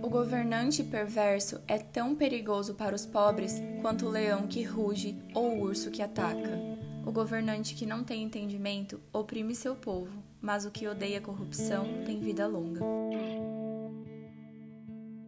O governante perverso é tão perigoso para os pobres quanto o leão que ruge ou o urso que ataca. O governante que não tem entendimento oprime seu povo, mas o que odeia corrupção tem vida longa.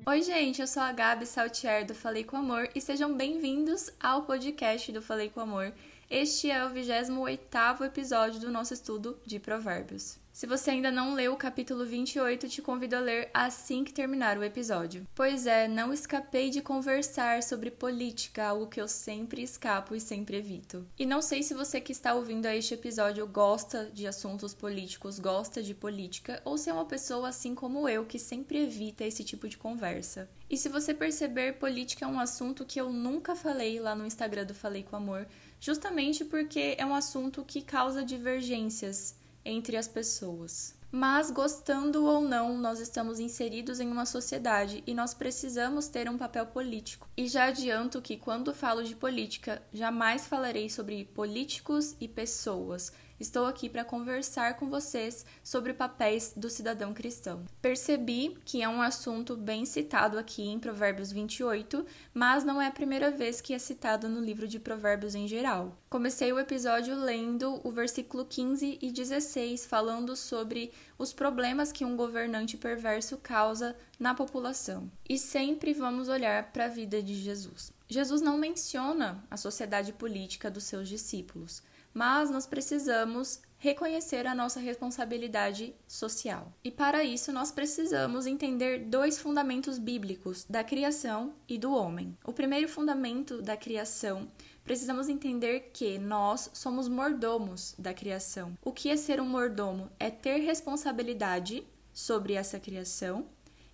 Oi, gente, eu sou a Gabi Saltier do Falei com Amor e sejam bem-vindos ao podcast do Falei com Amor. Este é o 28º episódio do nosso estudo de Provérbios. Se você ainda não leu o capítulo 28, te convido a ler assim que terminar o episódio. Pois é, não escapei de conversar sobre política, algo que eu sempre escapo e sempre evito. E não sei se você que está ouvindo a este episódio gosta de assuntos políticos, gosta de política, ou se é uma pessoa assim como eu que sempre evita esse tipo de conversa. E se você perceber, política é um assunto que eu nunca falei lá no Instagram do Falei com Amor justamente porque é um assunto que causa divergências entre as pessoas. Mas, gostando ou não, nós estamos inseridos em uma sociedade e nós precisamos ter um papel político. E já adianto que, quando falo de política, jamais falarei sobre políticos e pessoas, estou aqui para conversar com vocês sobre papéis do cidadão cristão. Percebi que é um assunto bem citado aqui em Provérbios 28, mas não é a primeira vez que é citado no livro de Provérbios em geral. Comecei o episódio lendo o versículo 15 e 16, falando sobre os problemas que um governante perverso causa na população. E sempre vamos olhar para a vida de Jesus. Jesus não menciona a sociedade política dos seus discípulos mas nós precisamos reconhecer a nossa responsabilidade social. E para isso nós precisamos entender dois fundamentos bíblicos da criação e do homem. O primeiro fundamento da criação, precisamos entender que nós somos mordomos da criação. O que é ser um mordomo? É ter responsabilidade sobre essa criação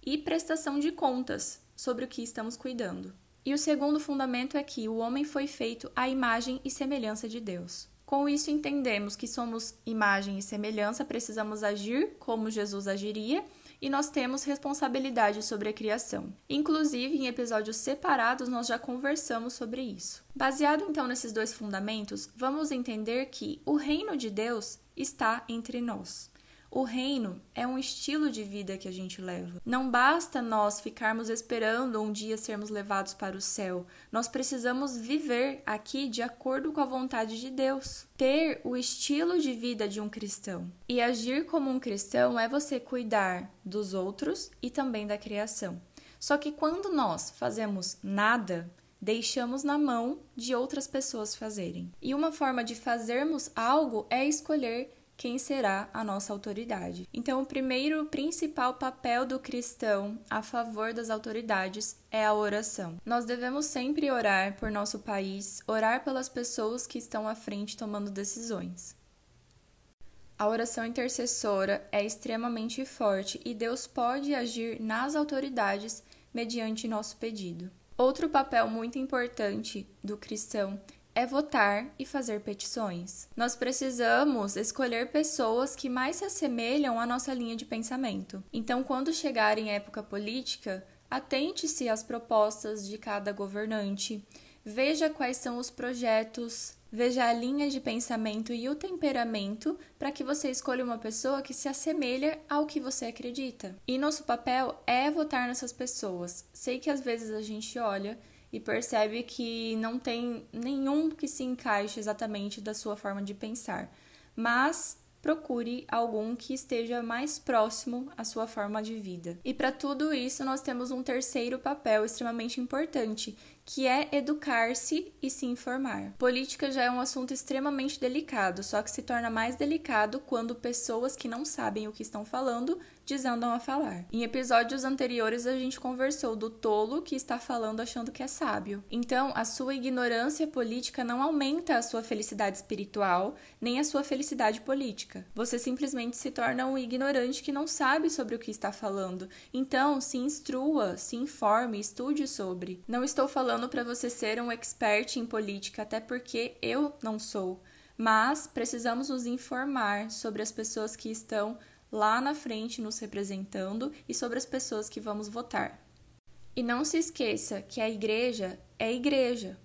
e prestação de contas sobre o que estamos cuidando. E o segundo fundamento é que o homem foi feito à imagem e semelhança de Deus. Com isso, entendemos que somos imagem e semelhança, precisamos agir como Jesus agiria e nós temos responsabilidade sobre a criação. Inclusive, em episódios separados, nós já conversamos sobre isso. Baseado então nesses dois fundamentos, vamos entender que o reino de Deus está entre nós. O reino é um estilo de vida que a gente leva. Não basta nós ficarmos esperando um dia sermos levados para o céu. Nós precisamos viver aqui de acordo com a vontade de Deus. Ter o estilo de vida de um cristão. E agir como um cristão é você cuidar dos outros e também da criação. Só que quando nós fazemos nada, deixamos na mão de outras pessoas fazerem. E uma forma de fazermos algo é escolher quem será a nossa autoridade. Então, o primeiro principal papel do cristão a favor das autoridades é a oração. Nós devemos sempre orar por nosso país, orar pelas pessoas que estão à frente tomando decisões. A oração intercessora é extremamente forte e Deus pode agir nas autoridades mediante nosso pedido. Outro papel muito importante do cristão é votar e fazer petições. Nós precisamos escolher pessoas que mais se assemelham à nossa linha de pensamento. Então, quando chegar em época política, atente-se às propostas de cada governante, veja quais são os projetos, veja a linha de pensamento e o temperamento para que você escolha uma pessoa que se assemelha ao que você acredita. E nosso papel é votar nessas pessoas. Sei que às vezes a gente olha e percebe que não tem nenhum que se encaixe exatamente da sua forma de pensar, mas procure algum que esteja mais próximo à sua forma de vida. E para tudo isso, nós temos um terceiro papel extremamente importante, que é educar-se e se informar. Política já é um assunto extremamente delicado, só que se torna mais delicado quando pessoas que não sabem o que estão falando desandam a falar. Em episódios anteriores, a gente conversou do tolo que está falando achando que é sábio. Então, a sua ignorância política não aumenta a sua felicidade espiritual, nem a sua felicidade política. Você simplesmente se torna um ignorante que não sabe sobre o que está falando. Então, se instrua, se informe, estude sobre. Não estou falando para você ser um expert em política, até porque eu não sou mas precisamos nos informar sobre as pessoas que estão lá na frente nos representando e sobre as pessoas que vamos votar. E não se esqueça que a igreja é igreja,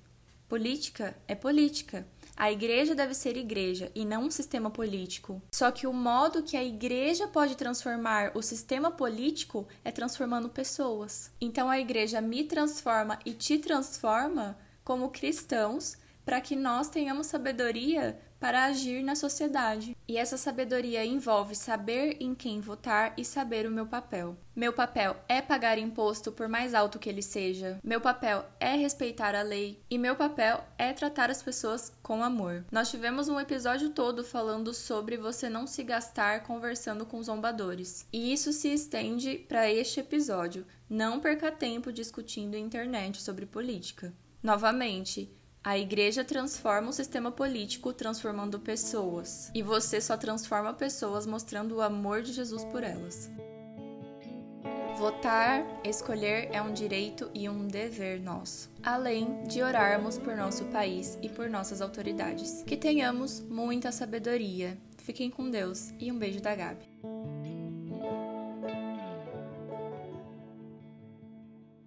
política é política. A igreja deve ser igreja e não um sistema político. Só que o modo que a igreja pode transformar o sistema político é transformando pessoas. Então a igreja me transforma e te transforma como cristãos para que nós tenhamos sabedoria para agir na sociedade. E essa sabedoria envolve saber em quem votar e saber o meu papel. Meu papel é pagar imposto por mais alto que ele seja. Meu papel é respeitar a lei. E meu papel é tratar as pessoas com amor. Nós tivemos um episódio todo falando sobre você não se gastar conversando com zombadores. E isso se estende para este episódio. Não perca tempo discutindo internet sobre política. Novamente, a igreja transforma o sistema político transformando pessoas. E você só transforma pessoas mostrando o amor de Jesus por elas. Votar, escolher é um direito e um dever nosso, além de orarmos por nosso país e por nossas autoridades. Que tenhamos muita sabedoria. Fiquem com Deus e um beijo da Gabi.